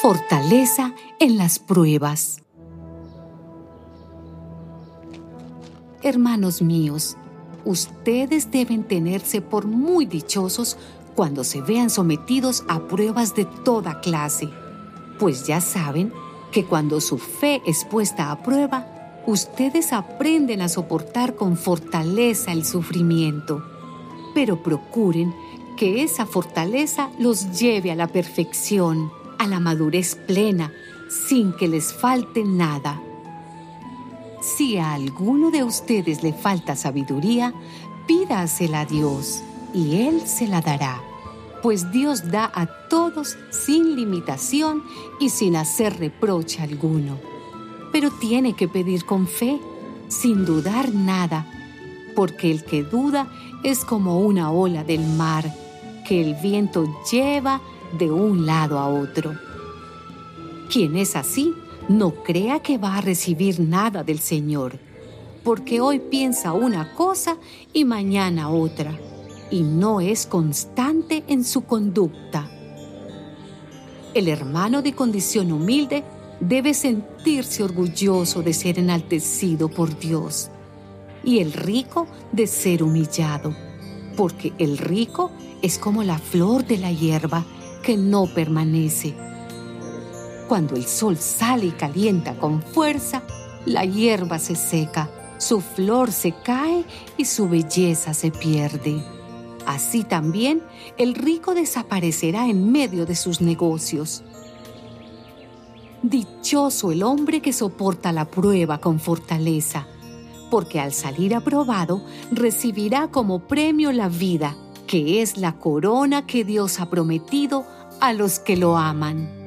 Fortaleza en las pruebas. Hermanos míos, ustedes deben tenerse por muy dichosos cuando se vean sometidos a pruebas de toda clase, pues ya saben que cuando su fe es puesta a prueba, ustedes aprenden a soportar con fortaleza el sufrimiento, pero procuren que esa fortaleza los lleve a la perfección a la madurez plena sin que les falte nada. Si a alguno de ustedes le falta sabiduría, pídasela a Dios y Él se la dará, pues Dios da a todos sin limitación y sin hacer reproche alguno. Pero tiene que pedir con fe, sin dudar nada, porque el que duda es como una ola del mar que el viento lleva de un lado a otro. Quien es así, no crea que va a recibir nada del Señor, porque hoy piensa una cosa y mañana otra, y no es constante en su conducta. El hermano de condición humilde debe sentirse orgulloso de ser enaltecido por Dios y el rico de ser humillado, porque el rico es como la flor de la hierba que no permanece. Cuando el sol sale y calienta con fuerza, la hierba se seca, su flor se cae y su belleza se pierde. Así también el rico desaparecerá en medio de sus negocios. Dichoso el hombre que soporta la prueba con fortaleza, porque al salir aprobado recibirá como premio la vida que es la corona que Dios ha prometido a los que lo aman.